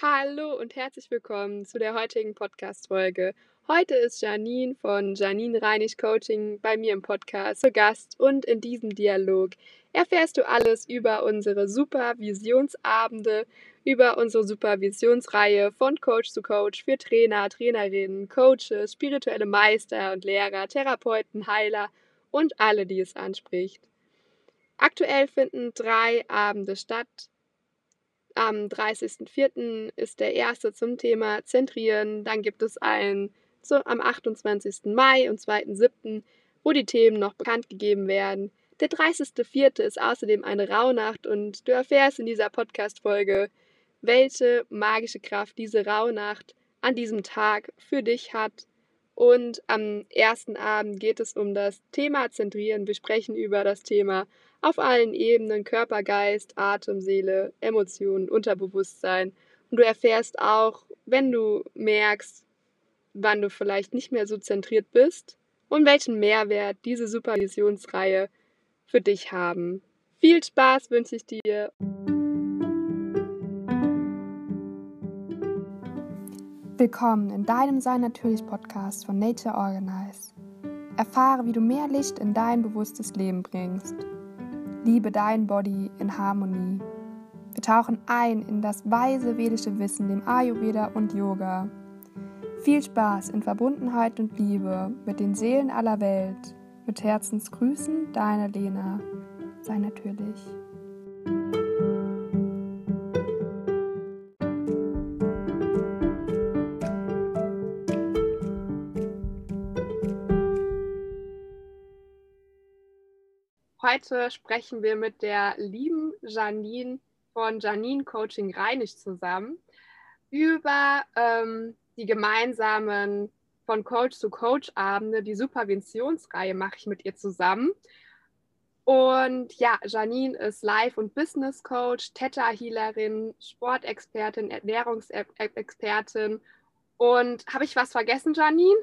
Hallo und herzlich willkommen zu der heutigen Podcast-Folge. Heute ist Janine von Janine Reinig Coaching bei mir im Podcast zu Gast und in diesem Dialog erfährst du alles über unsere Supervisionsabende, über unsere Supervisionsreihe von Coach zu Coach für Trainer, Trainerinnen, Coaches, spirituelle Meister und Lehrer, Therapeuten, Heiler und alle, die es anspricht. Aktuell finden drei Abende statt am 30.04. ist der erste zum Thema Zentrieren. Dann gibt es einen so am 28. Mai und 2.07., wo die Themen noch bekannt gegeben werden. Der 30.04. ist außerdem eine Rauhnacht und du erfährst in dieser Podcast-Folge, welche magische Kraft diese Rauhnacht an diesem Tag für dich hat. Und am ersten Abend geht es um das Thema Zentrieren. Wir sprechen über das Thema auf allen Ebenen Körper, Geist, Atem, Seele, Emotionen, Unterbewusstsein. Und du erfährst auch, wenn du merkst, wann du vielleicht nicht mehr so zentriert bist und welchen Mehrwert diese Supervisionsreihe für dich haben. Viel Spaß wünsche ich dir. Willkommen in deinem Sein Natürlich Podcast von Nature Organize. Erfahre, wie du mehr Licht in dein bewusstes Leben bringst Liebe dein Body in Harmonie. Wir tauchen ein in das weise vedische Wissen, dem Ayurveda und Yoga. Viel Spaß in Verbundenheit und Liebe mit den Seelen aller Welt. Mit Herzensgrüßen, deine Lena. Sei natürlich. Heute sprechen wir mit der lieben Janine von Janine Coaching Reinig zusammen über ähm, die gemeinsamen von Coach zu Coach Abende. Die Supervisionsreihe mache ich mit ihr zusammen. Und ja, Janine ist Life- und Business Coach, Theta-Healerin, Sportexpertin, Ernährungsexpertin. Und habe ich was vergessen, Janine?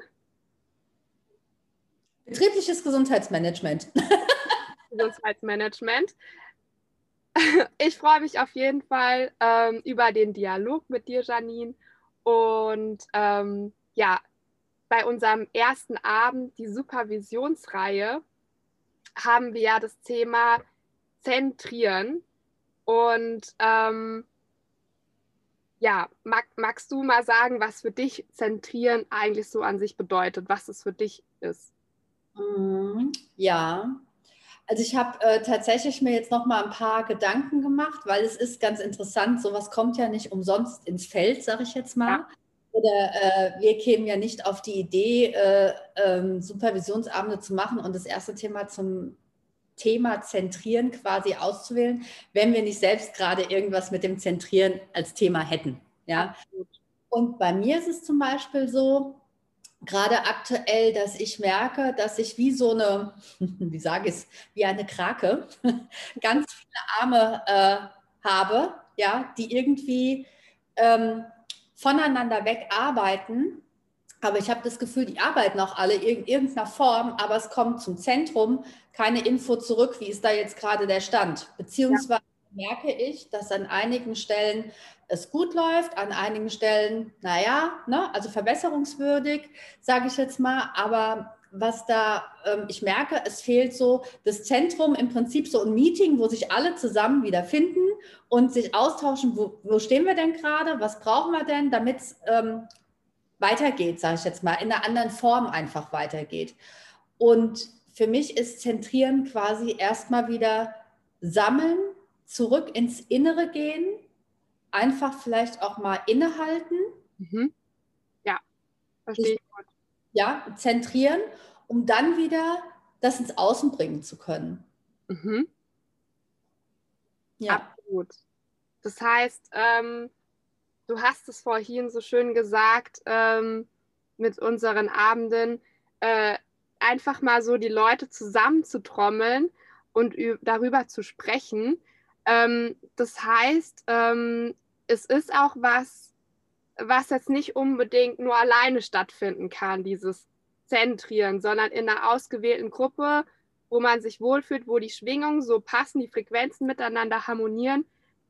Betriebliches Gesundheitsmanagement. Gesundheitsmanagement. Ich freue mich auf jeden Fall ähm, über den Dialog mit dir, Janine. Und ähm, ja, bei unserem ersten Abend, die Supervisionsreihe, haben wir ja das Thema Zentrieren. Und ähm, ja, mag, magst du mal sagen, was für dich Zentrieren eigentlich so an sich bedeutet, was es für dich ist? Mhm. Ja, also ich habe äh, tatsächlich mir jetzt noch mal ein paar Gedanken gemacht, weil es ist ganz interessant, sowas kommt ja nicht umsonst ins Feld, sage ich jetzt mal. Ja. Oder äh, wir kämen ja nicht auf die Idee, äh, ähm, Supervisionsabende zu machen und das erste Thema zum Thema Zentrieren quasi auszuwählen, wenn wir nicht selbst gerade irgendwas mit dem Zentrieren als Thema hätten. Ja. Und bei mir ist es zum Beispiel so, gerade aktuell, dass ich merke, dass ich wie so eine, wie sage ich es, wie eine Krake, ganz viele Arme äh, habe, ja, die irgendwie ähm, voneinander wegarbeiten. Aber ich habe das Gefühl, die arbeiten auch alle in irgendeiner Form, aber es kommt zum Zentrum keine Info zurück, wie ist da jetzt gerade der Stand. Beziehungsweise ja. merke ich, dass an einigen Stellen es gut läuft, an einigen Stellen, naja, ne, also verbesserungswürdig, sage ich jetzt mal, aber was da, ähm, ich merke, es fehlt so das Zentrum, im Prinzip so ein Meeting, wo sich alle zusammen wiederfinden und sich austauschen, wo, wo stehen wir denn gerade, was brauchen wir denn, damit es ähm, weitergeht, sage ich jetzt mal, in einer anderen Form einfach weitergeht. Und für mich ist Zentrieren quasi erstmal wieder sammeln, zurück ins Innere gehen, einfach vielleicht auch mal innehalten. Mhm. Ja, verstehe ich gut. Ja, zentrieren, um dann wieder das ins Außen bringen zu können. Mhm. Ja. Absolut. Das heißt, ähm, du hast es vorhin so schön gesagt ähm, mit unseren Abenden, äh, einfach mal so die Leute zusammenzutrommeln und darüber zu sprechen. Ähm, das heißt, ähm, es ist auch was, was jetzt nicht unbedingt nur alleine stattfinden kann, dieses Zentrieren, sondern in einer ausgewählten Gruppe, wo man sich wohlfühlt, wo die Schwingungen so passen, die Frequenzen miteinander harmonieren,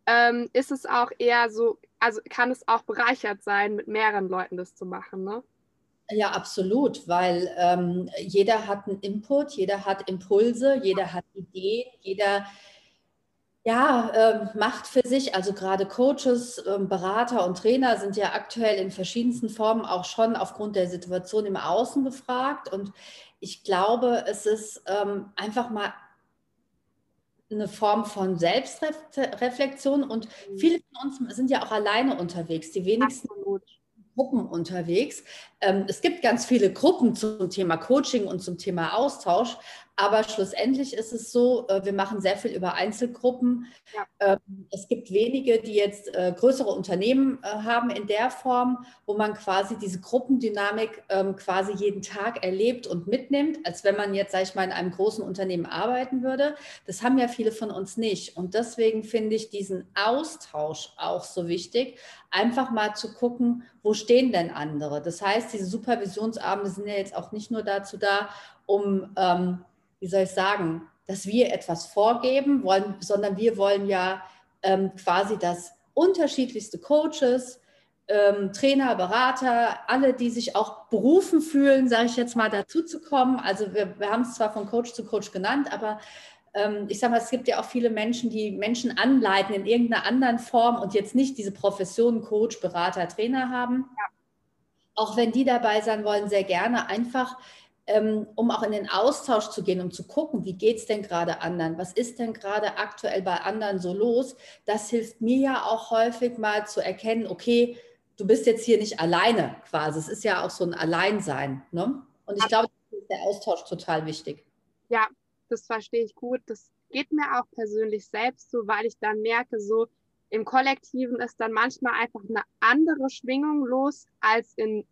ähm, ist es auch eher so, also kann es auch bereichert sein, mit mehreren Leuten das zu machen, ne? Ja, absolut, weil ähm, jeder hat einen Input, jeder hat Impulse, jeder hat Ideen, jeder ja, äh, macht für sich, also gerade Coaches, äh, Berater und Trainer sind ja aktuell in verschiedensten Formen auch schon aufgrund der Situation im Außen gefragt. Und ich glaube, es ist ähm, einfach mal eine Form von Selbstreflexion und mhm. viele von uns sind ja auch alleine unterwegs. Die wenigsten Absolut. Gruppen unterwegs. Ähm, es gibt ganz viele Gruppen zum Thema Coaching und zum Thema Austausch, aber schlussendlich ist es so, äh, wir machen sehr viel über Einzelgruppen. Ja. Ähm, es gibt wenige, die jetzt äh, größere Unternehmen äh, haben in der Form, wo man quasi diese Gruppendynamik ähm, quasi jeden Tag erlebt und mitnimmt, als wenn man jetzt, sage ich mal, in einem großen Unternehmen arbeiten würde. Das haben ja viele von uns nicht. Und deswegen finde ich diesen Austausch auch so wichtig, einfach mal zu gucken, wo stehen denn andere. Das heißt, diese Supervisionsabende sind ja jetzt auch nicht nur dazu da, um ähm, wie soll ich sagen, dass wir etwas vorgeben wollen, sondern wir wollen ja ähm, quasi, dass unterschiedlichste Coaches, ähm, Trainer, Berater, alle, die sich auch berufen fühlen, sage ich jetzt mal, dazu zu kommen. Also wir, wir haben es zwar von Coach zu Coach genannt, aber ähm, ich sage mal, es gibt ja auch viele Menschen, die Menschen anleiten in irgendeiner anderen Form und jetzt nicht diese Profession Coach, Berater, Trainer haben. Ja. Auch wenn die dabei sein wollen, sehr gerne einfach um auch in den Austausch zu gehen, um zu gucken, wie geht es denn gerade anderen, was ist denn gerade aktuell bei anderen so los, das hilft mir ja auch häufig mal zu erkennen, okay, du bist jetzt hier nicht alleine quasi. Es ist ja auch so ein Alleinsein. Ne? Und ich glaube, ist der Austausch total wichtig. Ja, das verstehe ich gut. Das geht mir auch persönlich selbst so, weil ich dann merke, so im Kollektiven ist dann manchmal einfach eine andere Schwingung los als in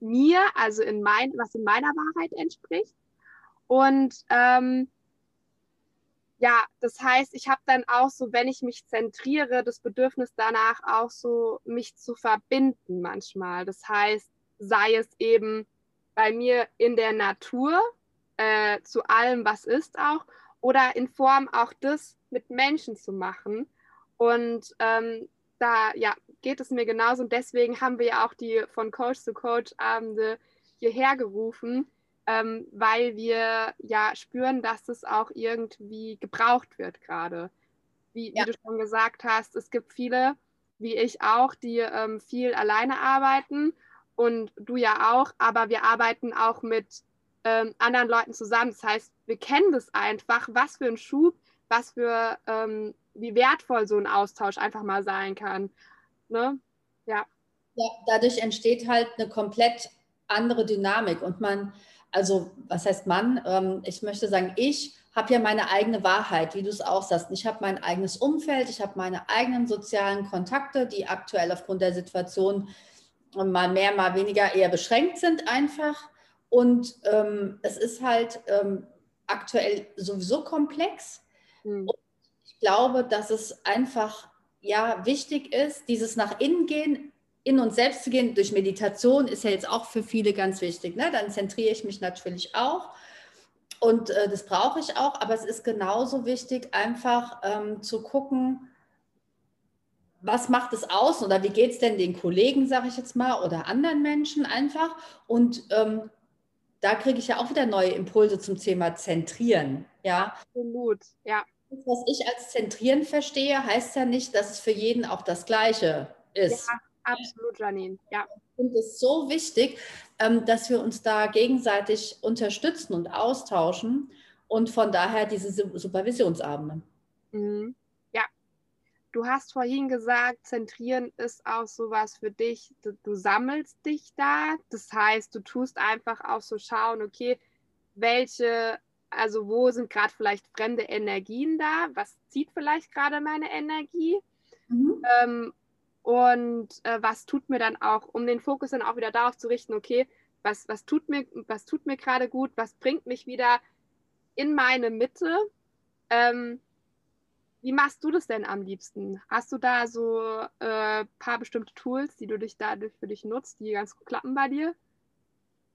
mir, also in mein, was in meiner Wahrheit entspricht. Und ähm, ja, das heißt, ich habe dann auch so, wenn ich mich zentriere, das Bedürfnis danach auch so, mich zu verbinden manchmal. Das heißt, sei es eben bei mir in der Natur, äh, zu allem, was ist auch, oder in Form auch das mit Menschen zu machen. Und ähm, da ja, geht es mir genauso und deswegen haben wir ja auch die von Coach zu Coach Abende hierher gerufen, ähm, weil wir ja spüren, dass es auch irgendwie gebraucht wird gerade. Wie, ja. wie, du schon gesagt hast, es gibt viele, wie ich auch, die ähm, viel alleine arbeiten und du ja auch, aber wir arbeiten auch mit ähm, anderen Leuten zusammen. Das heißt, wir kennen das einfach, was für ein Schub, was für ähm, wie wertvoll so ein Austausch einfach mal sein kann. Ne? Ja. ja. Dadurch entsteht halt eine komplett andere Dynamik und man, also was heißt man? Ähm, ich möchte sagen, ich habe ja meine eigene Wahrheit, wie du es auch sagst. Ich habe mein eigenes Umfeld, ich habe meine eigenen sozialen Kontakte, die aktuell aufgrund der Situation mal mehr, mal weniger eher beschränkt sind einfach. Und ähm, es ist halt ähm, aktuell sowieso komplex. Mhm. Und ich glaube, dass es einfach ja wichtig ist, dieses nach innen gehen, in uns selbst zu gehen, durch Meditation ist ja jetzt auch für viele ganz wichtig. Ne? Dann zentriere ich mich natürlich auch. Und äh, das brauche ich auch, aber es ist genauso wichtig, einfach ähm, zu gucken, was macht es aus oder wie geht es denn den Kollegen, sage ich jetzt mal, oder anderen Menschen einfach. Und ähm, da kriege ich ja auch wieder neue Impulse zum Thema Zentrieren. Ja, absolut, ja was ich als Zentrieren verstehe, heißt ja nicht, dass es für jeden auch das Gleiche ist. Ja, absolut, Janine. Ja. Ich finde es so wichtig, ähm, dass wir uns da gegenseitig unterstützen und austauschen und von daher diese Supervisionsabende. Mhm. Ja, du hast vorhin gesagt, Zentrieren ist auch sowas für dich, du, du sammelst dich da. Das heißt, du tust einfach auch so schauen, okay, welche also wo sind gerade vielleicht fremde Energien da? Was zieht vielleicht gerade meine Energie? Mhm. Ähm, und äh, was tut mir dann auch, um den Fokus dann auch wieder darauf zu richten, okay, was, was tut mir, was tut mir gerade gut, was bringt mich wieder in meine Mitte? Ähm, wie machst du das denn am liebsten? Hast du da so ein äh, paar bestimmte Tools, die du dich dadurch für dich nutzt, die ganz gut klappen bei dir?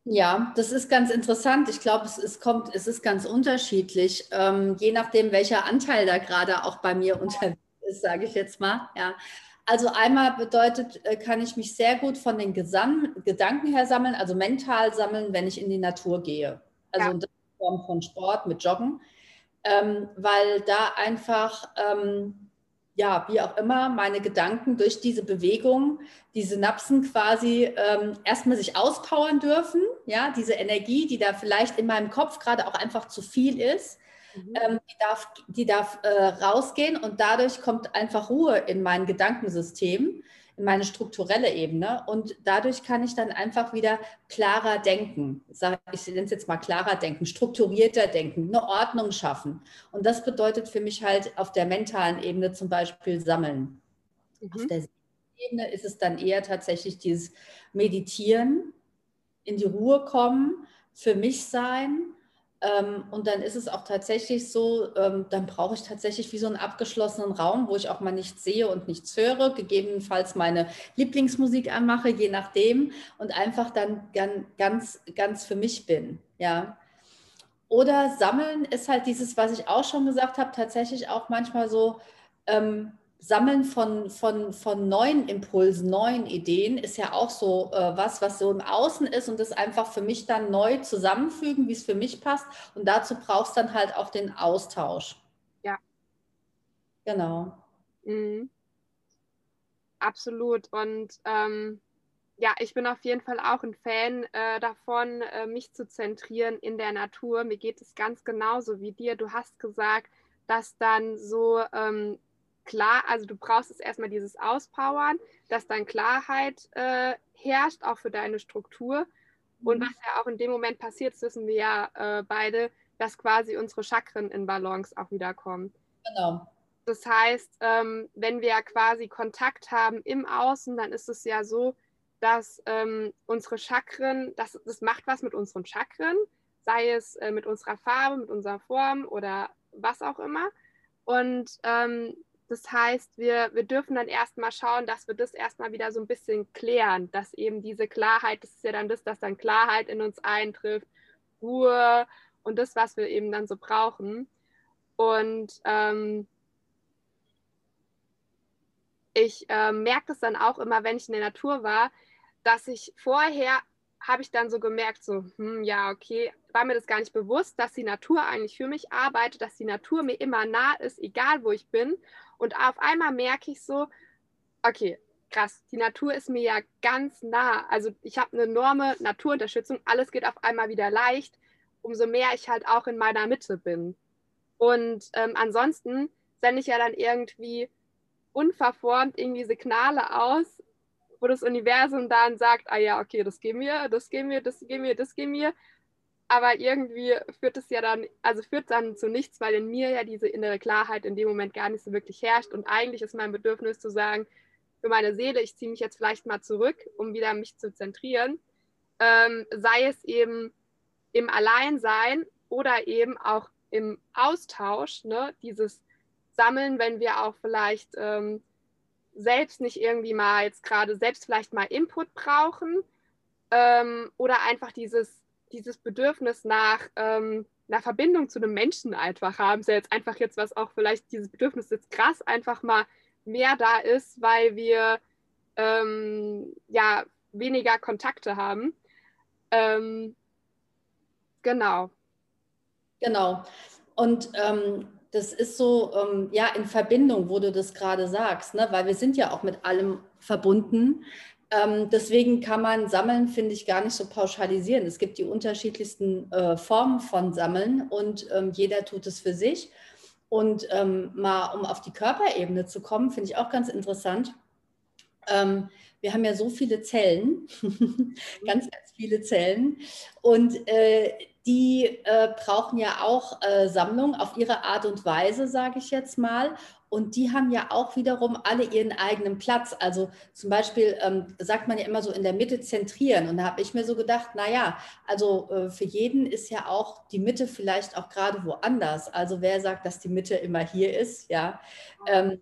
Ja, das ist ganz interessant. Ich glaube, es, es, kommt, es ist ganz unterschiedlich, ähm, je nachdem, welcher Anteil da gerade auch bei mir unterwegs ist, sage ich jetzt mal. Ja. Also einmal bedeutet, äh, kann ich mich sehr gut von den Gesam Gedanken her sammeln, also mental sammeln, wenn ich in die Natur gehe. Also ja. in Form von Sport mit Joggen, ähm, weil da einfach ähm, ja, wie auch immer, meine Gedanken durch diese Bewegung, die Synapsen quasi ähm, erstmal sich auspowern dürfen. Ja, diese Energie, die da vielleicht in meinem Kopf gerade auch einfach zu viel ist, mhm. ähm, die darf, die darf äh, rausgehen und dadurch kommt einfach Ruhe in mein Gedankensystem meine strukturelle Ebene und dadurch kann ich dann einfach wieder klarer denken. Ich nenne es jetzt mal klarer denken, strukturierter denken, eine Ordnung schaffen. Und das bedeutet für mich halt auf der mentalen Ebene zum Beispiel sammeln. Mhm. Auf der Ebene ist es dann eher tatsächlich dieses Meditieren, in die Ruhe kommen, für mich sein und dann ist es auch tatsächlich so, ähm, dann brauche ich tatsächlich wie so einen abgeschlossenen Raum, wo ich auch mal nichts sehe und nichts höre, gegebenenfalls meine Lieblingsmusik anmache, je nachdem, und einfach dann ganz, ganz für mich bin. Ja. Oder sammeln ist halt dieses, was ich auch schon gesagt habe, tatsächlich auch manchmal so, ähm, Sammeln von, von, von neuen Impulsen, neuen Ideen ist ja auch so äh, was, was so im Außen ist und das einfach für mich dann neu zusammenfügen, wie es für mich passt. Und dazu brauchst du dann halt auch den Austausch. Ja. Genau. Mhm. Absolut. Und ähm, ja, ich bin auf jeden Fall auch ein Fan äh, davon, äh, mich zu zentrieren in der Natur. Mir geht es ganz genauso wie dir. Du hast gesagt, dass dann so ähm, klar, also du brauchst es erstmal dieses Auspowern, dass dann Klarheit äh, herrscht, auch für deine Struktur. Und mhm. was ja auch in dem Moment passiert, das wissen wir ja äh, beide, dass quasi unsere Chakren in Balance auch wiederkommen. Genau. Das heißt, ähm, wenn wir quasi Kontakt haben im Außen, dann ist es ja so, dass ähm, unsere Chakren, das, das macht was mit unseren Chakren, sei es äh, mit unserer Farbe, mit unserer Form oder was auch immer. Und ähm, das heißt, wir, wir dürfen dann erstmal schauen, dass wir das erstmal wieder so ein bisschen klären, dass eben diese Klarheit, das ist ja dann das, dass dann Klarheit in uns eintrifft, Ruhe und das, was wir eben dann so brauchen. Und ähm, ich äh, merke das dann auch immer, wenn ich in der Natur war, dass ich vorher habe ich dann so gemerkt, so, hm, ja, okay, war mir das gar nicht bewusst, dass die Natur eigentlich für mich arbeitet, dass die Natur mir immer nah ist, egal wo ich bin. Und auf einmal merke ich so, okay, krass, die Natur ist mir ja ganz nah. Also ich habe eine enorme Naturunterstützung, alles geht auf einmal wieder leicht, umso mehr ich halt auch in meiner Mitte bin. Und ähm, ansonsten sende ich ja dann irgendwie unverformt irgendwie Signale aus, wo das Universum dann sagt, ah ja, okay, das gehen wir, das gehen wir, das gehen wir, das gehen wir. Aber irgendwie führt es ja dann, also führt dann zu nichts, weil in mir ja diese innere Klarheit in dem Moment gar nicht so wirklich herrscht. Und eigentlich ist mein Bedürfnis zu sagen, für meine Seele, ich ziehe mich jetzt vielleicht mal zurück, um wieder mich zu zentrieren. Ähm, sei es eben im Alleinsein oder eben auch im Austausch, ne? dieses Sammeln, wenn wir auch vielleicht ähm, selbst nicht irgendwie mal jetzt gerade selbst vielleicht mal Input brauchen ähm, oder einfach dieses, dieses Bedürfnis nach ähm, einer Verbindung zu einem Menschen einfach haben. Ist ja jetzt einfach jetzt, was auch vielleicht dieses Bedürfnis jetzt krass einfach mal mehr da ist, weil wir ähm, ja weniger Kontakte haben. Ähm, genau. Genau. Und ähm, das ist so, ähm, ja, in Verbindung, wo du das gerade sagst, ne? weil wir sind ja auch mit allem verbunden. Ähm, deswegen kann man Sammeln, finde ich, gar nicht so pauschalisieren. Es gibt die unterschiedlichsten äh, Formen von Sammeln und ähm, jeder tut es für sich. Und ähm, mal, um auf die Körperebene zu kommen, finde ich auch ganz interessant. Ähm, wir haben ja so viele Zellen, ganz, ganz viele Zellen. Und äh, die äh, brauchen ja auch äh, Sammlung auf ihre Art und Weise, sage ich jetzt mal. Und die haben ja auch wiederum alle ihren eigenen Platz. Also zum Beispiel ähm, sagt man ja immer so in der Mitte zentrieren. Und da habe ich mir so gedacht, naja, also äh, für jeden ist ja auch die Mitte vielleicht auch gerade woanders. Also wer sagt, dass die Mitte immer hier ist, ja. Ähm,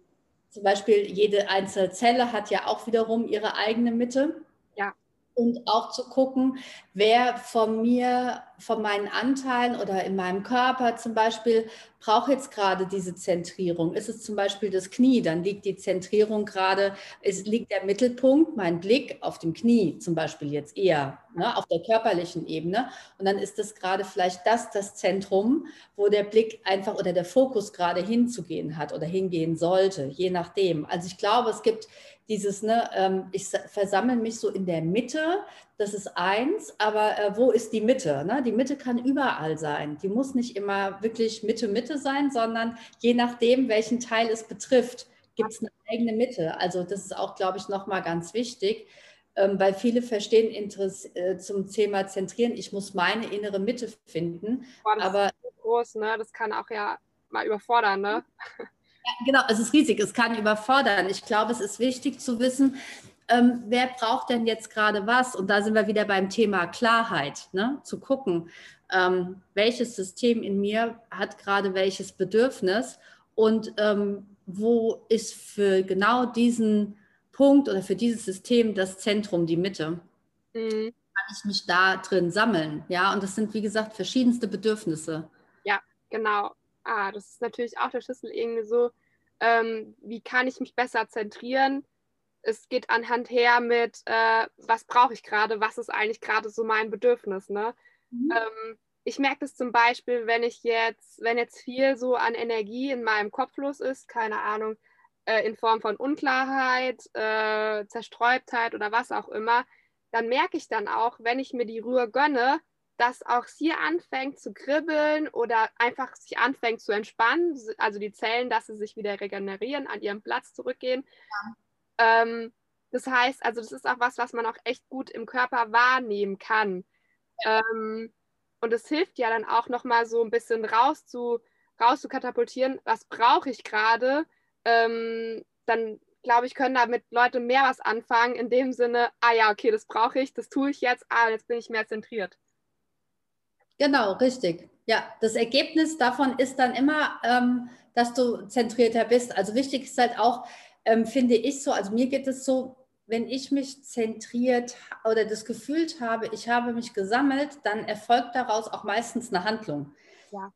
zum Beispiel jede einzelne Zelle hat ja auch wiederum ihre eigene Mitte. Und auch zu gucken, wer von mir, von meinen Anteilen oder in meinem Körper zum Beispiel, braucht jetzt gerade diese Zentrierung. Ist es zum Beispiel das Knie, dann liegt die Zentrierung gerade, es liegt der Mittelpunkt, mein Blick auf dem Knie zum Beispiel jetzt eher, ne, auf der körperlichen Ebene. Und dann ist es gerade vielleicht das, das Zentrum, wo der Blick einfach oder der Fokus gerade hinzugehen hat oder hingehen sollte, je nachdem. Also ich glaube, es gibt dieses, ne, ähm, ich versammle mich so in der Mitte, das ist eins, aber äh, wo ist die Mitte? Ne? Die Mitte kann überall sein. Die muss nicht immer wirklich Mitte, Mitte sein, sondern je nachdem, welchen Teil es betrifft, gibt es eine eigene Mitte. Also das ist auch, glaube ich, nochmal ganz wichtig, ähm, weil viele verstehen Interess äh, zum Thema Zentrieren, ich muss meine innere Mitte finden. Boah, das aber ist so groß, ne? das kann auch ja mal überfordern, ne? genau, es ist riesig, es kann überfordern. Ich glaube, es ist wichtig zu wissen, ähm, wer braucht denn jetzt gerade was? Und da sind wir wieder beim Thema Klarheit, ne? zu gucken, ähm, welches System in mir hat gerade welches Bedürfnis und ähm, wo ist für genau diesen Punkt oder für dieses System das Zentrum, die Mitte. Mhm. Kann ich mich da drin sammeln? Ja, und das sind, wie gesagt, verschiedenste Bedürfnisse. Ja, genau. Ah, das ist natürlich auch der Schlüssel irgendwie so, ähm, wie kann ich mich besser zentrieren? Es geht anhand her mit, äh, was brauche ich gerade, was ist eigentlich gerade so mein Bedürfnis. Ne? Mhm. Ähm, ich merke das zum Beispiel, wenn ich jetzt, wenn jetzt viel so an Energie in meinem Kopf los ist, keine Ahnung, äh, in Form von Unklarheit, äh, Zerstreubtheit oder was auch immer, dann merke ich dann auch, wenn ich mir die Ruhe gönne, dass auch sie anfängt zu kribbeln oder einfach sich anfängt zu entspannen, also die Zellen, dass sie sich wieder regenerieren, an ihren Platz zurückgehen. Ja. Ähm, das heißt, also das ist auch was, was man auch echt gut im Körper wahrnehmen kann. Ja. Ähm, und es hilft ja dann auch nochmal so ein bisschen raus zu, raus zu katapultieren, was brauche ich gerade. Ähm, dann glaube ich, können damit Leute mehr was anfangen, in dem Sinne, ah ja, okay, das brauche ich, das tue ich jetzt, ah, jetzt bin ich mehr zentriert. Genau, richtig. Ja, das Ergebnis davon ist dann immer, ähm, dass du zentrierter bist. Also wichtig ist halt auch, ähm, finde ich so, also mir geht es so, wenn ich mich zentriert oder das Gefühl habe, ich habe mich gesammelt, dann erfolgt daraus auch meistens eine Handlung. Ja.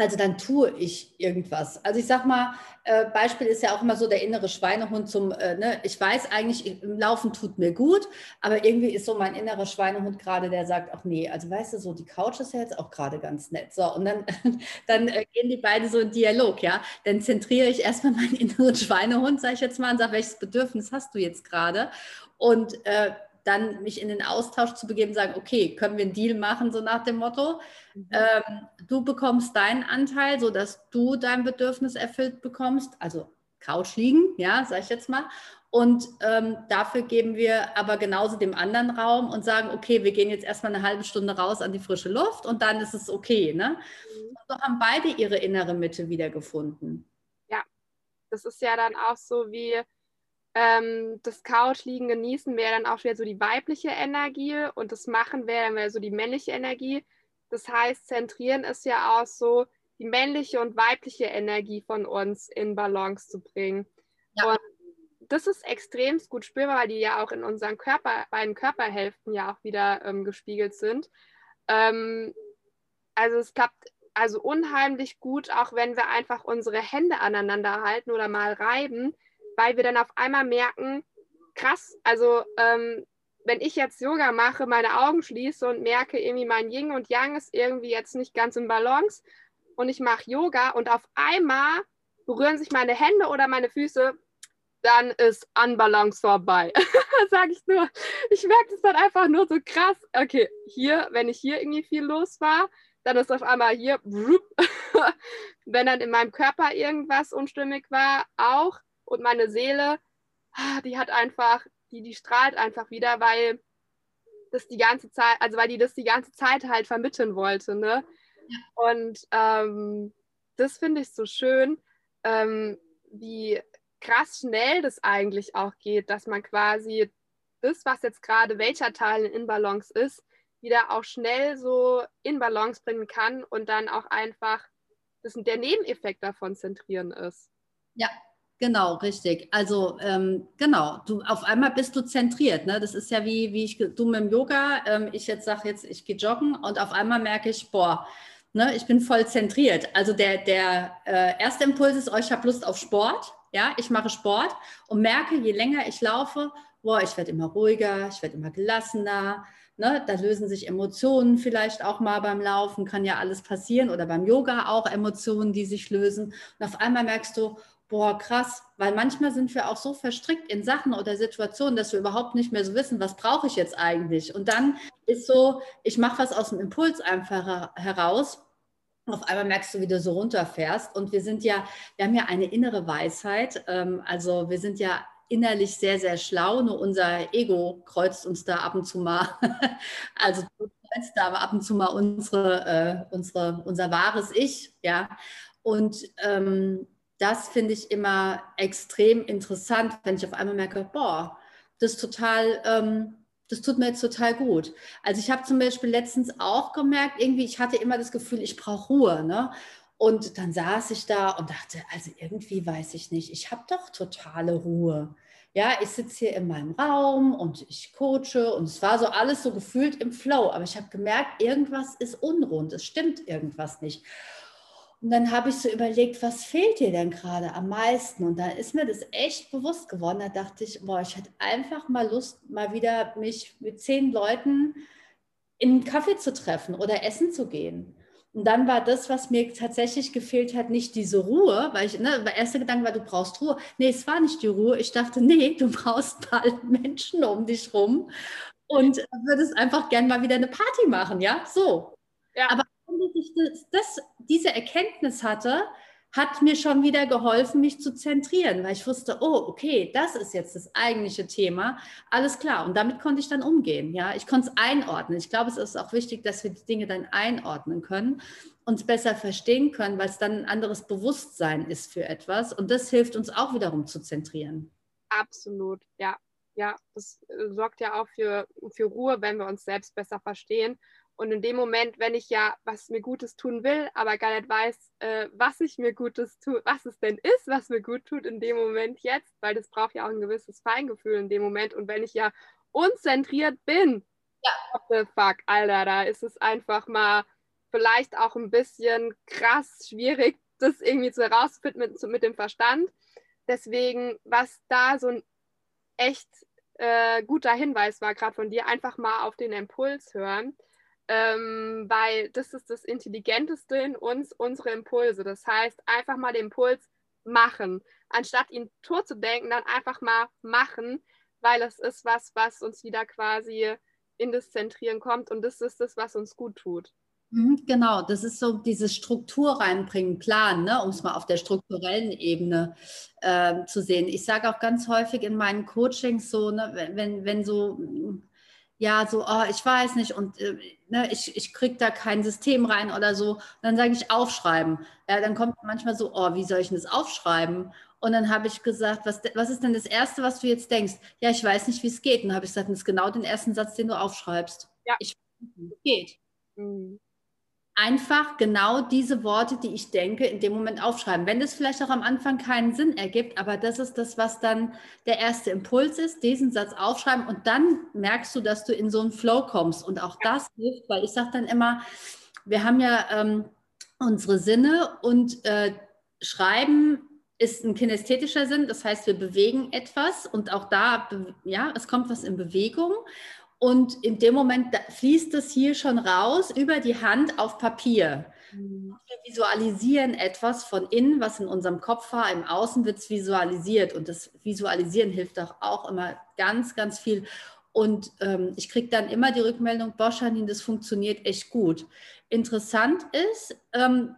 Also dann tue ich irgendwas. Also ich sag mal, äh, Beispiel ist ja auch immer so der innere Schweinehund zum, äh, ne, ich weiß eigentlich, im Laufen tut mir gut, aber irgendwie ist so mein innerer Schweinehund gerade, der sagt, ach nee, also weißt du, so die Couch ist ja jetzt auch gerade ganz nett. So, und dann, dann äh, gehen die beiden so in Dialog, ja. Dann zentriere ich erstmal meinen inneren Schweinehund, sage ich jetzt mal, und sage, welches Bedürfnis hast du jetzt gerade? Und äh, dann mich in den Austausch zu begeben, sagen, okay, können wir einen Deal machen, so nach dem Motto. Mhm. Ähm, du bekommst deinen Anteil, sodass du dein Bedürfnis erfüllt bekommst, also Couch liegen, ja, sag ich jetzt mal. Und ähm, dafür geben wir aber genauso dem anderen Raum und sagen, okay, wir gehen jetzt erstmal eine halbe Stunde raus an die frische Luft und dann ist es okay. Ne? Mhm. So haben beide ihre innere Mitte wiedergefunden. Ja, das ist ja dann auch so wie, ähm, das Couchliegen genießen wäre dann auch wieder so die weibliche Energie und das Machen wäre dann wieder so die männliche Energie. Das heißt, zentrieren ist ja auch so, die männliche und weibliche Energie von uns in Balance zu bringen. Ja. Und das ist extrem gut spürbar, weil die ja auch in unseren Körper, beiden Körperhälften ja auch wieder ähm, gespiegelt sind. Ähm, also es klappt also unheimlich gut, auch wenn wir einfach unsere Hände aneinander halten oder mal reiben, weil wir dann auf einmal merken, krass, also ähm, wenn ich jetzt Yoga mache, meine Augen schließe und merke irgendwie, mein Yin und Yang ist irgendwie jetzt nicht ganz im Balance und ich mache Yoga und auf einmal berühren sich meine Hände oder meine Füße, dann ist Unbalance vorbei. Sage ich nur. Ich merke das dann einfach nur so krass. Okay, hier, wenn ich hier irgendwie viel los war, dann ist auf einmal hier, wenn dann in meinem Körper irgendwas unstimmig war, auch und meine Seele, ah, die hat einfach, die, die strahlt einfach wieder, weil das die ganze Zeit, also weil die das die ganze Zeit halt vermitteln wollte, ne? Und ähm, das finde ich so schön, ähm, wie krass schnell das eigentlich auch geht, dass man quasi das, was jetzt gerade welcher Teil in Balance ist, wieder auch schnell so in Balance bringen kann und dann auch einfach das, der Nebeneffekt davon zentrieren ist. Ja, Genau, richtig. Also ähm, genau, du auf einmal bist du zentriert. Ne? Das ist ja wie, wie ich, du mit dem Yoga, ähm, ich jetzt sage jetzt, ich gehe joggen und auf einmal merke ich, boah, ne, ich bin voll zentriert. Also der, der äh, erste Impuls ist, oh, ich habe Lust auf Sport. Ja, ich mache Sport und merke, je länger ich laufe, boah, ich werde immer ruhiger, ich werde immer gelassener. Ne? Da lösen sich Emotionen vielleicht auch mal beim Laufen, kann ja alles passieren oder beim Yoga auch Emotionen, die sich lösen. Und auf einmal merkst du, boah, krass, weil manchmal sind wir auch so verstrickt in Sachen oder Situationen, dass wir überhaupt nicht mehr so wissen, was brauche ich jetzt eigentlich. Und dann ist so, ich mache was aus dem Impuls einfach heraus. Auf einmal merkst du, wie du so runterfährst. Und wir sind ja, wir haben ja eine innere Weisheit. Ähm, also wir sind ja innerlich sehr, sehr schlau, nur unser Ego kreuzt uns da ab und zu mal. also kreuzt da aber ab und zu mal unsere, äh, unsere, unser wahres Ich, ja. Und ähm, das finde ich immer extrem interessant, wenn ich auf einmal merke, boah, das total, ähm, das tut mir jetzt total gut. Also ich habe zum Beispiel letztens auch gemerkt, irgendwie, ich hatte immer das Gefühl, ich brauche Ruhe. Ne? Und dann saß ich da und dachte, also irgendwie weiß ich nicht, ich habe doch totale Ruhe. Ja, ich sitze hier in meinem Raum und ich coache und es war so alles so gefühlt im Flow, aber ich habe gemerkt, irgendwas ist unrund, es stimmt irgendwas nicht. Und dann habe ich so überlegt, was fehlt dir denn gerade am meisten? Und dann ist mir das echt bewusst geworden. Da dachte ich, boah, ich hätte einfach mal Lust, mal wieder mich mit zehn Leuten in einen Kaffee zu treffen oder essen zu gehen. Und dann war das, was mir tatsächlich gefehlt hat, nicht diese Ruhe, weil ich, ne, der erste Gedanke war, du brauchst Ruhe. Nee, es war nicht die Ruhe. Ich dachte, nee, du brauchst mal Menschen um dich rum und würdest einfach gern mal wieder eine Party machen, ja? So. Ja. Ich das, das, diese Erkenntnis hatte, hat mir schon wieder geholfen, mich zu zentrieren, weil ich wusste, oh, okay, das ist jetzt das eigentliche Thema. Alles klar. Und damit konnte ich dann umgehen. Ja, ich konnte es einordnen. Ich glaube, es ist auch wichtig, dass wir die Dinge dann einordnen können, uns besser verstehen können, weil es dann ein anderes Bewusstsein ist für etwas. Und das hilft uns auch wiederum zu zentrieren. Absolut, ja. Ja, das äh, sorgt ja auch für, für Ruhe, wenn wir uns selbst besser verstehen und in dem Moment, wenn ich ja was mir Gutes tun will, aber gar nicht weiß, äh, was ich mir Gutes tue, was es denn ist, was mir gut tut in dem Moment jetzt, weil das braucht ja auch ein gewisses Feingefühl in dem Moment. Und wenn ich ja unzentriert bin, ja. what the fuck, Alter, da ist es einfach mal vielleicht auch ein bisschen krass schwierig, das irgendwie zu herausfinden mit, mit dem Verstand. Deswegen, was da so ein echt äh, guter Hinweis war, gerade von dir, einfach mal auf den Impuls hören ähm, weil das ist das Intelligenteste in uns, unsere Impulse. Das heißt, einfach mal den Impuls machen. Anstatt ihn tot zu denken, dann einfach mal machen, weil es ist was, was uns wieder quasi in das Zentrieren kommt und das ist das, was uns gut tut. Mhm, genau, das ist so dieses Struktur reinbringen, Plan, ne, um es mal auf der strukturellen Ebene äh, zu sehen. Ich sage auch ganz häufig in meinen Coachings so, ne, wenn, wenn so ja, so, oh, ich weiß nicht und äh, ne, ich, ich kriege da kein System rein oder so. Und dann sage ich aufschreiben. Ja, dann kommt manchmal so, oh, wie soll ich denn das aufschreiben? Und dann habe ich gesagt, was, was ist denn das Erste, was du jetzt denkst? Ja, ich weiß nicht, wie es geht. Und dann habe ich gesagt, das ist genau den ersten Satz, den du aufschreibst. Ja. Ich weiß nicht, wie es geht. Mhm einfach genau diese Worte, die ich denke, in dem Moment aufschreiben. Wenn das vielleicht auch am Anfang keinen Sinn ergibt, aber das ist das, was dann der erste Impuls ist, diesen Satz aufschreiben und dann merkst du, dass du in so einen Flow kommst. Und auch das hilft, weil ich sage dann immer, wir haben ja ähm, unsere Sinne und äh, Schreiben ist ein kinästhetischer Sinn, das heißt, wir bewegen etwas und auch da, ja, es kommt was in Bewegung. Und in dem Moment fließt es hier schon raus über die Hand auf Papier. Mhm. Wir visualisieren etwas von innen, was in unserem Kopf war. Im Außen wird es visualisiert. Und das Visualisieren hilft doch auch immer ganz, ganz viel. Und ähm, ich kriege dann immer die Rückmeldung, Boschanin, das funktioniert echt gut. Interessant ist, ähm,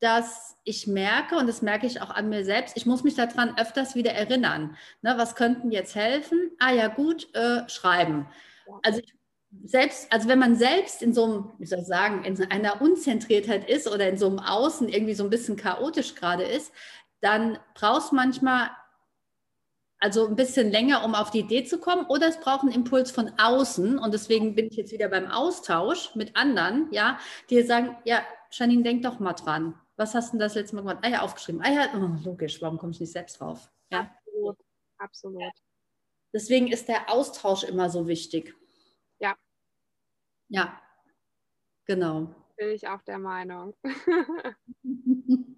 dass ich merke, und das merke ich auch an mir selbst, ich muss mich daran öfters wieder erinnern. Ne, was könnten jetzt helfen? Ah ja, gut, äh, schreiben. Also selbst, also wenn man selbst in so einem, wie soll ich sagen, in einer Unzentriertheit ist oder in so einem Außen irgendwie so ein bisschen chaotisch gerade ist, dann brauchst du manchmal also ein bisschen länger, um auf die Idee zu kommen, oder es braucht einen Impuls von außen. Und deswegen bin ich jetzt wieder beim Austausch mit anderen, ja, die sagen, ja, Janine, denk doch mal dran. Was hast du denn das letzte Mal gemacht? Ah ja, aufgeschrieben. Ah ja, oh, logisch, warum komme ich nicht selbst drauf? Ja? Absolut, absolut. Deswegen ist der Austausch immer so wichtig. Ja. Ja, genau. Bin ich auch der Meinung.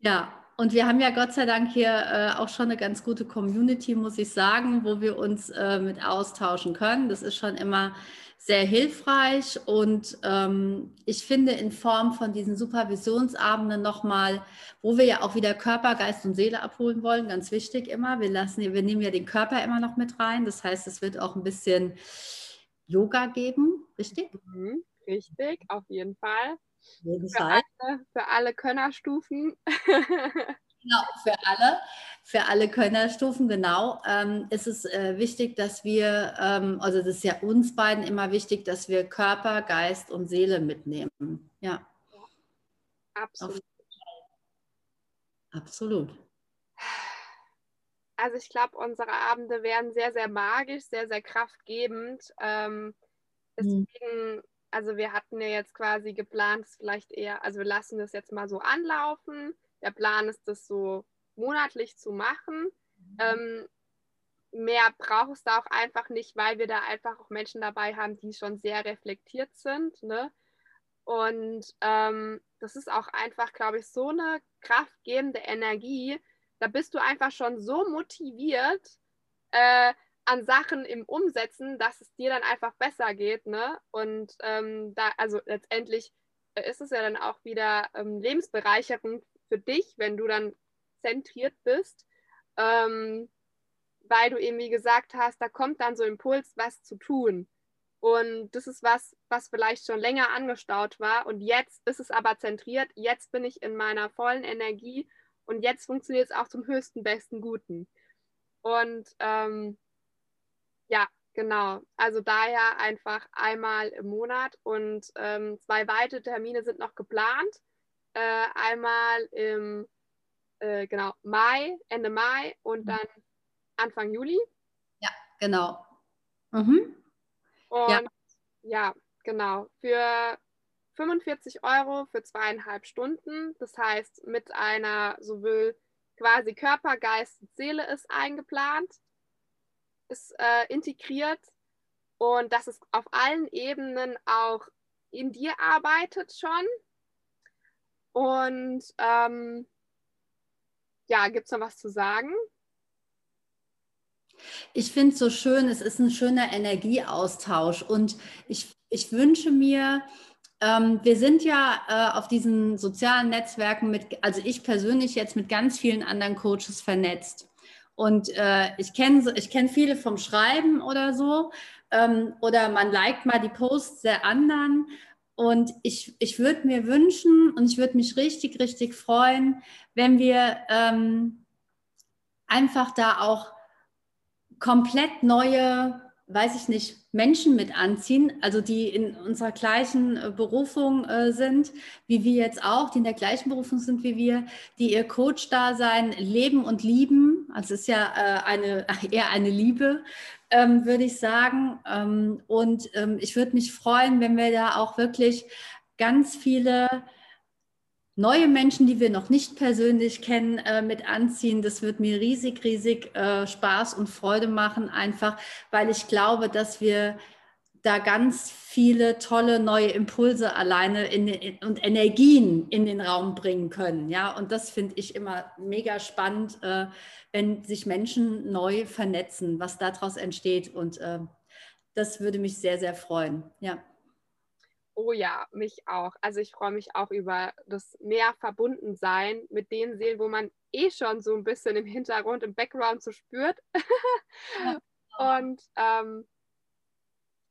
Ja, und wir haben ja Gott sei Dank hier äh, auch schon eine ganz gute Community, muss ich sagen, wo wir uns äh, mit austauschen können. Das ist schon immer sehr hilfreich und ähm, ich finde in Form von diesen Supervisionsabenden nochmal, wo wir ja auch wieder Körper, Geist und Seele abholen wollen, ganz wichtig immer. Wir, lassen, wir nehmen ja den Körper immer noch mit rein. Das heißt, es wird auch ein bisschen Yoga geben, richtig? Mhm, richtig, auf jeden Fall. Jeden Für Fall. alle, für alle Könnerstufen. Genau, für alle, für alle Könnerstufen, genau. Ähm, ist es äh, wichtig, dass wir, ähm, also das ist ja uns beiden immer wichtig, dass wir Körper, Geist und Seele mitnehmen. Ja, Absolut. absolut. Also ich glaube, unsere Abende werden sehr, sehr magisch, sehr, sehr kraftgebend. Ähm, Mhm. deswegen, also wir hatten ja jetzt quasi geplant, es vielleicht eher, also wir lassen das jetzt mal so anlaufen. Der Plan ist, das so monatlich zu machen. Ähm, mehr brauchst du auch einfach nicht, weil wir da einfach auch Menschen dabei haben, die schon sehr reflektiert sind. Ne? Und ähm, das ist auch einfach, glaube ich, so eine kraftgebende Energie. Da bist du einfach schon so motiviert äh, an Sachen im Umsetzen, dass es dir dann einfach besser geht. Ne? Und ähm, da, also letztendlich äh, ist es ja dann auch wieder ähm, Lebensbereicherung für dich, wenn du dann zentriert bist. Ähm, weil du eben, wie gesagt hast, da kommt dann so Impuls, was zu tun. Und das ist was, was vielleicht schon länger angestaut war. Und jetzt ist es aber zentriert. Jetzt bin ich in meiner vollen Energie. Und jetzt funktioniert es auch zum höchsten, besten, guten. Und ähm, ja, genau. Also daher einfach einmal im Monat. Und ähm, zwei weitere Termine sind noch geplant. Äh, einmal im äh, genau, Mai, Ende Mai und dann Anfang Juli. Genau. Mhm. Und Ja. ja, genau. Für 45 Euro für zweieinhalb Stunden. Das heißt, mit einer sowohl quasi Körper, Geist und Seele ist eingeplant, ist äh, integriert und dass es auf allen Ebenen auch in dir arbeitet schon. Und ähm, ja, gibt es noch was zu sagen? Ich finde es so schön, es ist ein schöner Energieaustausch und ich, ich wünsche mir, ähm, wir sind ja äh, auf diesen sozialen Netzwerken mit, also ich persönlich jetzt mit ganz vielen anderen Coaches vernetzt. Und äh, ich kenne ich kenn viele vom Schreiben oder so. Ähm, oder man liked mal die Posts der anderen. Und ich, ich würde mir wünschen und ich würde mich richtig, richtig freuen, wenn wir ähm, einfach da auch komplett neue, weiß ich nicht, Menschen mit anziehen, also die in unserer gleichen äh, Berufung äh, sind, wie wir jetzt auch, die in der gleichen Berufung sind wie wir, die ihr Coach-Dasein leben und lieben. Also es ist ja äh, eine, eher eine Liebe, ähm, würde ich sagen. Ähm, und ähm, ich würde mich freuen, wenn wir da auch wirklich ganz viele neue Menschen, die wir noch nicht persönlich kennen, äh, mit anziehen. Das wird mir riesig, riesig äh, Spaß und Freude machen, einfach weil ich glaube, dass wir da ganz viele tolle neue Impulse alleine in, in, und Energien in den Raum bringen können. Ja, und das finde ich immer mega spannend, äh, wenn sich Menschen neu vernetzen, was daraus entsteht. Und äh, das würde mich sehr, sehr freuen. Ja. Oh ja, mich auch. Also ich freue mich auch über das mehr Verbundensein mit den Seelen, wo man eh schon so ein bisschen im Hintergrund, im Background so spürt. Und ähm,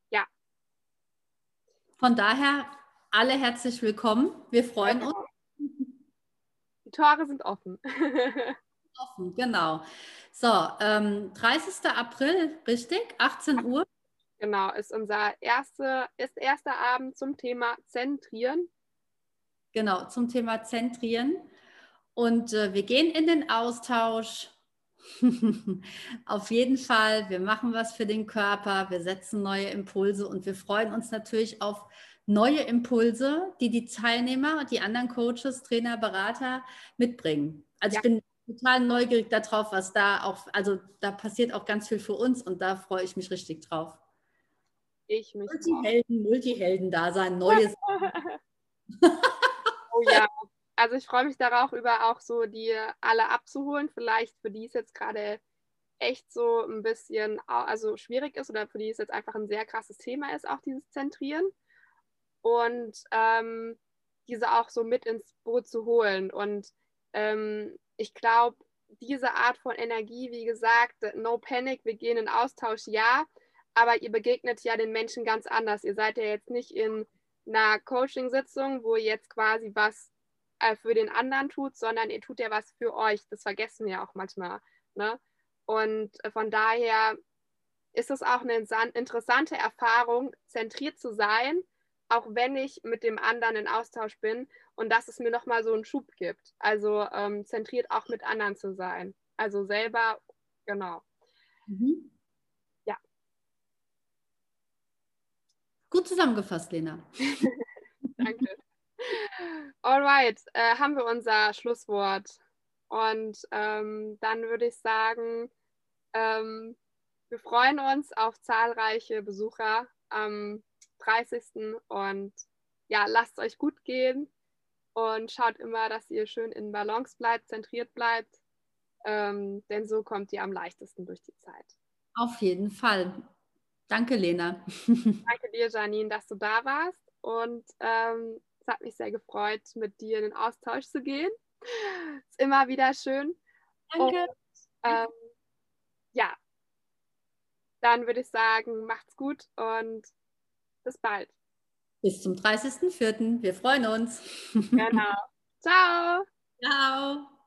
ja, Von daher alle herzlich willkommen. Wir freuen uns. die Tore sind offen. Offen, genau. So, ähm, 30. April, richtig? 18 Uhr. genau, ist unser erste, ist erster Abend zum Thema Zentrieren. Genau, zum Thema Zentrieren. Und äh, wir gehen in den Austausch. Auf jeden Fall, wir machen was für den Körper, wir setzen neue Impulse und wir freuen uns natürlich auf neue Impulse, die die Teilnehmer und die anderen Coaches, Trainer, Berater mitbringen. Also Ja. ich bin total neugierig darauf, was da auch, also da passiert auch ganz viel für uns und da freue ich mich richtig drauf. Ich mich. Multihelden, Multihelden da sein, neues. oh ja. Also ich freue mich darauf, über auch so die alle abzuholen. Vielleicht für die es jetzt gerade echt so ein bisschen also schwierig ist oder für die es jetzt einfach ein sehr krasses Thema ist, auch dieses Zentrieren. Und ähm, diese auch so mit ins Boot zu holen. Und ähm, ich glaube, diese Art von Energie, wie gesagt, no panic, wir gehen in Austausch, ja, aber ihr begegnet ja den Menschen ganz anders. Ihr seid ja jetzt nicht in einer Coaching-Sitzung, wo ihr jetzt quasi was äh, für den anderen tut, sondern ihr tut ja was für euch. Das vergessen wir auch manchmal. Ne? Und äh, von daher ist es auch eine interessante Erfahrung, zentriert zu sein, auch wenn ich mit dem anderen in Austausch bin und dass es mir nochmal so einen Schub gibt. Also ähm, zentriert auch mit anderen zu sein. Also selber, genau. Mhm. Ja. Gut zusammengefasst, Lena. Danke. Alright, äh, haben wir unser Schlusswort. Und ähm, dann würde ich sagen, ähm, wir freuen uns auf zahlreiche Besucher am 30. Und ja, lasst es euch gut gehen und schaut immer, dass ihr schön in Balance bleibt, zentriert bleibt, ähm, denn so kommt ihr am leichtesten durch die Zeit. Auf jeden Fall. Danke, Lena. Danke dir, Janine, dass du da warst und ähm, es hat mich sehr gefreut, mit dir in den Austausch zu gehen. Ist immer wieder schön. Danke. Und, ähm, ja, dann würde ich sagen, macht's gut und bis bald. Bis zum 30.04. Wir freuen uns. Genau. Ciao. Ciao.